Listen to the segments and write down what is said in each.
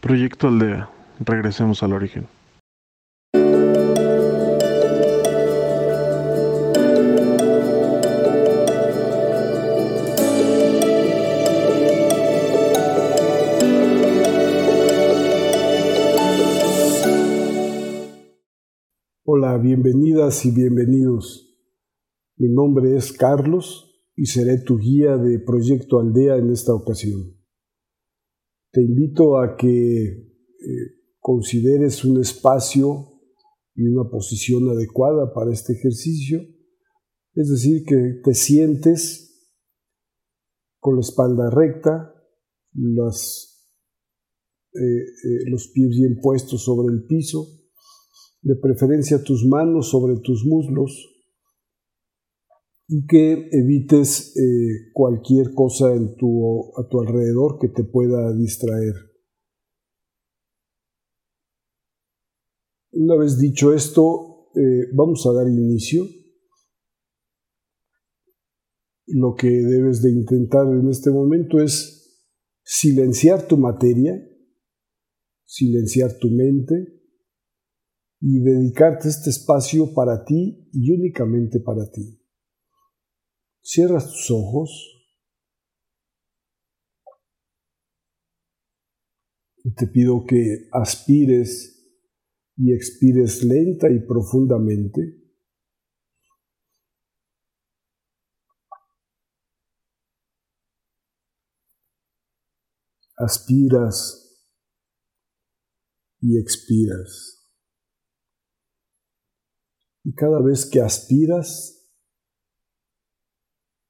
Proyecto Aldea. Regresemos al origen. Hola, bienvenidas y bienvenidos. Mi nombre es Carlos y seré tu guía de Proyecto Aldea en esta ocasión. Te invito a que eh, consideres un espacio y una posición adecuada para este ejercicio, es decir, que te sientes con la espalda recta, eh, eh, los pies bien puestos sobre el piso, de preferencia tus manos sobre tus muslos y que evites eh, cualquier cosa en tu, a tu alrededor que te pueda distraer. Una vez dicho esto, eh, vamos a dar inicio. Lo que debes de intentar en este momento es silenciar tu materia, silenciar tu mente, y dedicarte este espacio para ti y únicamente para ti. Cierras tus ojos y te pido que aspires y expires lenta y profundamente. Aspiras y expiras. Y cada vez que aspiras,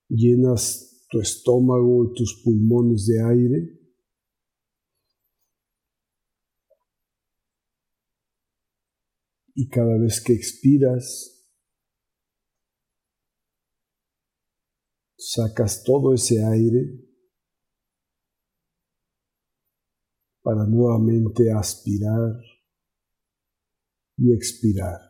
llenas tu estómago y tus pulmones de aire. Y cada vez que expiras, sacas todo ese aire para nuevamente aspirar y expirar.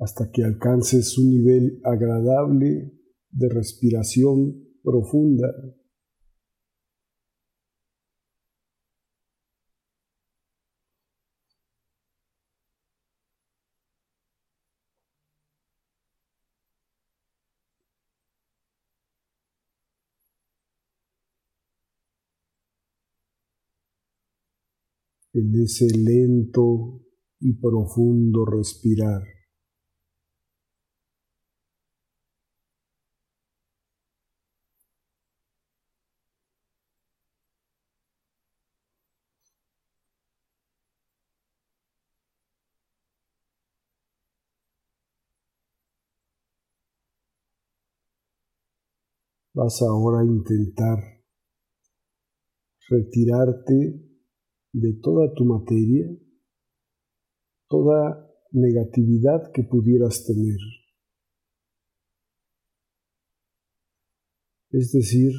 Hasta que alcances un nivel agradable de respiración profunda. en ese lento y profundo respirar. Vas ahora a intentar retirarte de toda tu materia, toda negatividad que pudieras tener. Es decir,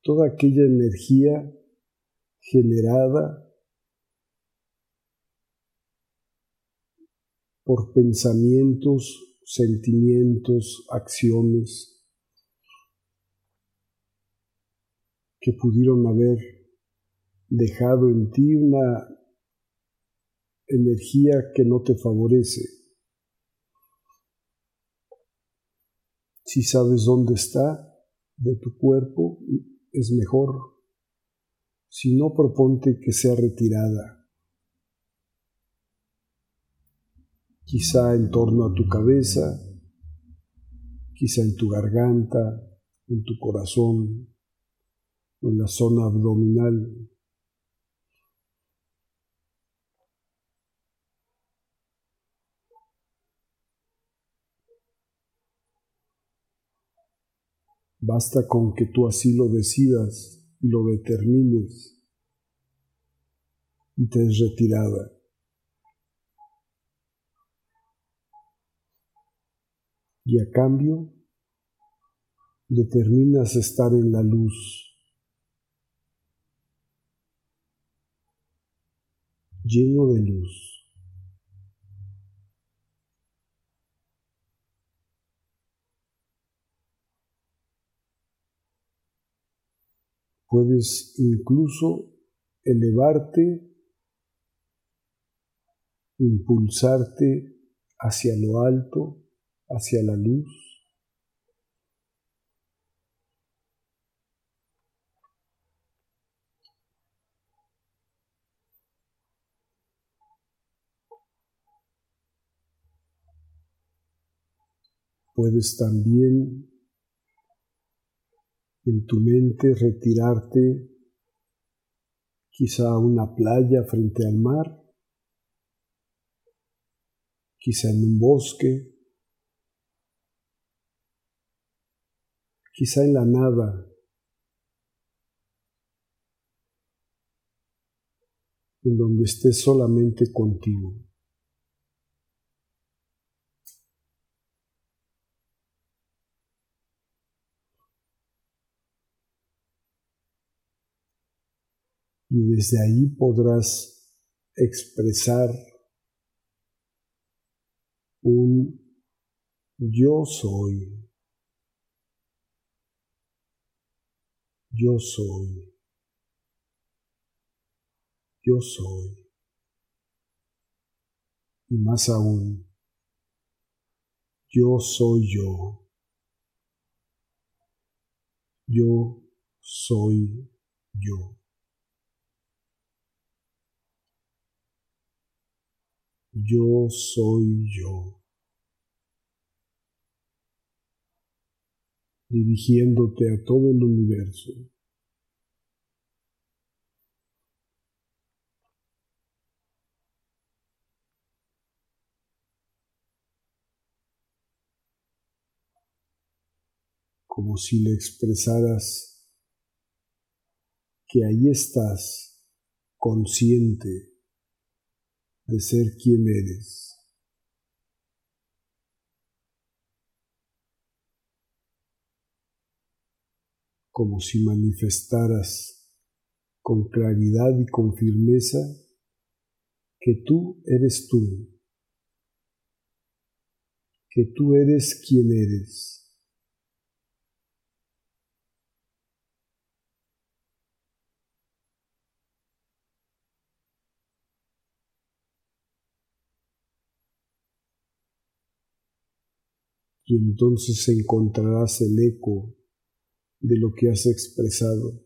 toda aquella energía generada por pensamientos, sentimientos, acciones, que pudieron haber dejado en ti una energía que no te favorece. Si sabes dónde está de tu cuerpo, es mejor. Si no, proponte que sea retirada. Quizá en torno a tu cabeza, quizá en tu garganta, en tu corazón, en la zona abdominal. Basta con que tú así lo decidas y lo determines y te es retirada. Y a cambio, determinas estar en la luz. lleno de luz. Puedes incluso elevarte, impulsarte hacia lo alto, hacia la luz. Puedes también en tu mente retirarte quizá a una playa frente al mar, quizá en un bosque, quizá en la nada, en donde estés solamente contigo. Y desde ahí podrás expresar un yo soy, yo soy, yo soy. Y más aún, yo soy yo, yo soy yo. Yo soy yo. Dirigiéndote a todo el universo. Como si le expresaras que ahí estás consciente de ser quien eres. Como si manifestaras con claridad y con firmeza que tú eres tú, que tú eres quien eres. Y entonces encontrarás el eco de lo que has expresado,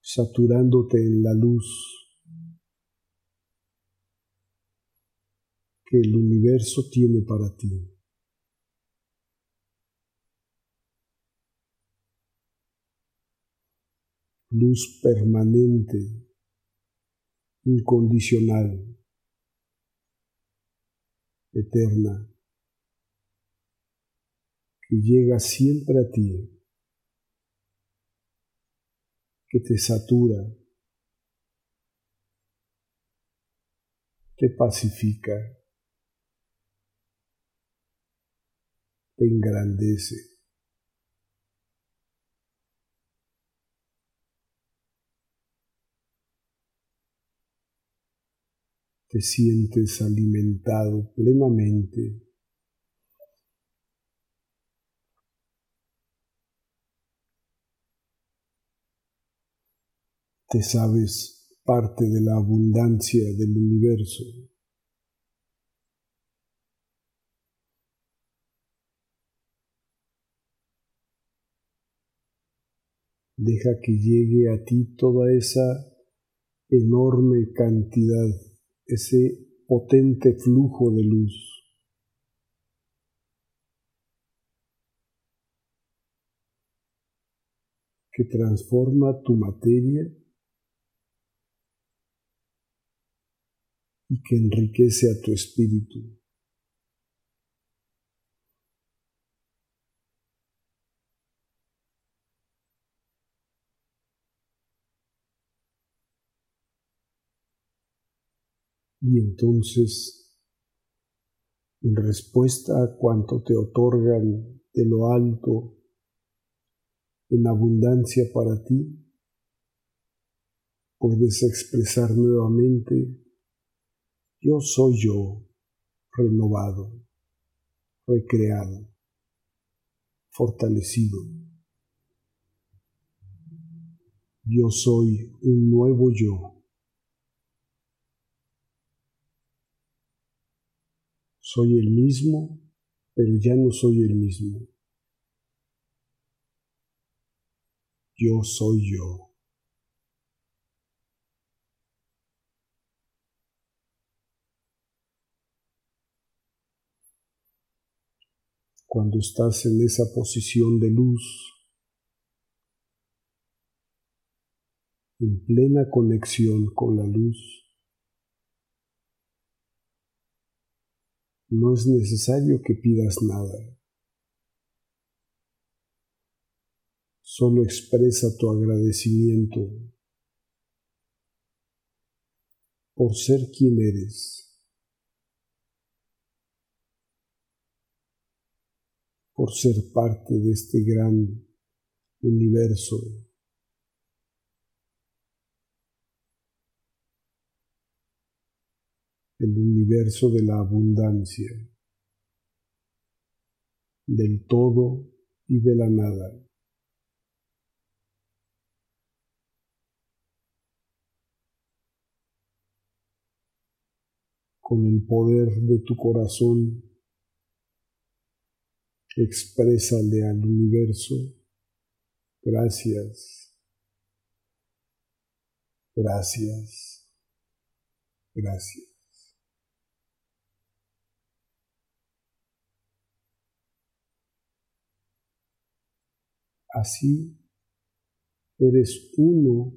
saturándote en la luz que el universo tiene para ti. Luz permanente, incondicional, eterna que llega siempre a ti, que te satura, te pacifica, te engrandece. Te sientes alimentado plenamente te sabes parte de la abundancia del universo. Deja que llegue a ti toda esa enorme cantidad, ese potente flujo de luz. que transforma tu materia y que enriquece a tu espíritu. Y entonces, en respuesta a cuanto te otorgan de lo alto, en abundancia para ti, puedes expresar nuevamente yo soy yo, renovado, recreado, fortalecido. Yo soy un nuevo yo. Soy el mismo, pero ya no soy el mismo. Yo soy yo. Cuando estás en esa posición de luz, en plena conexión con la luz, no es necesario que pidas nada. Solo expresa tu agradecimiento por ser quien eres, por ser parte de este gran universo el universo de la abundancia, del todo y de la nada. Con el poder de tu corazón, exprésale al universo, gracias, gracias, gracias. Así eres uno,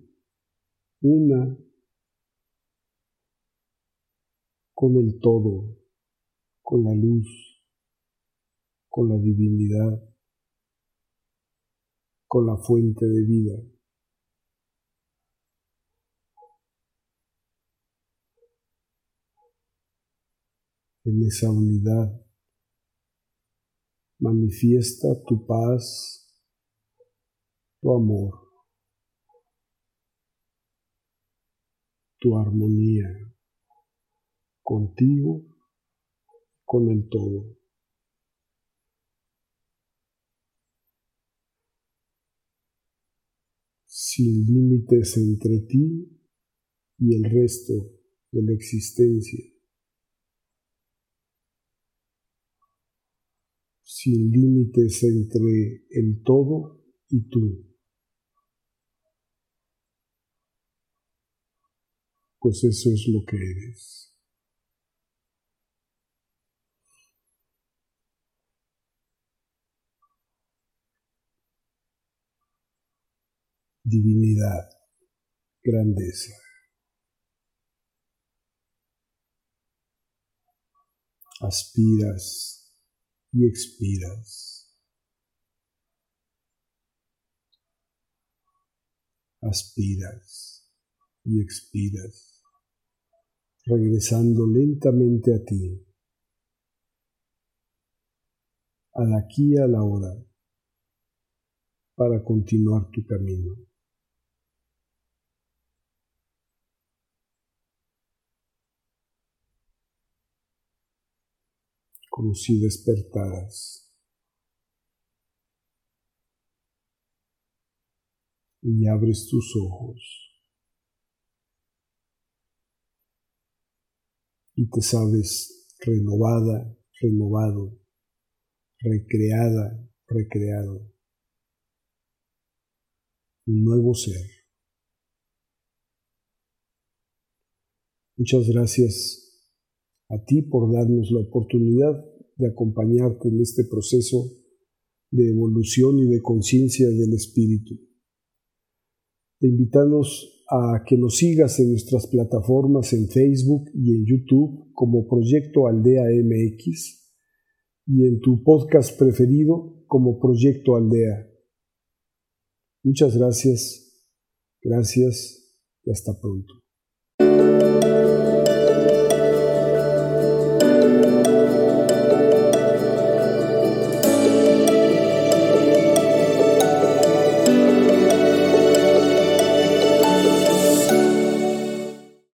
una con el todo, con la luz, con la divinidad, con la fuente de vida. En esa unidad manifiesta tu paz, tu amor, tu armonía contigo, con el todo. Sin límites entre ti y el resto de la existencia. Sin límites entre el todo y tú. pues eso es lo que eres. Divinidad, grandeza. Aspiras y expiras. Aspiras y expiras regresando lentamente a ti, al aquí y a la hora, para continuar tu camino. Como si despertaras. Y abres tus ojos. y te sabes renovada, renovado, recreada, recreado. Un nuevo ser. Muchas gracias a ti por darnos la oportunidad de acompañarte en este proceso de evolución y de conciencia del espíritu. Te invitamos a que nos sigas en nuestras plataformas en Facebook y en YouTube como Proyecto Aldea MX y en tu podcast preferido como Proyecto Aldea. Muchas gracias, gracias y hasta pronto.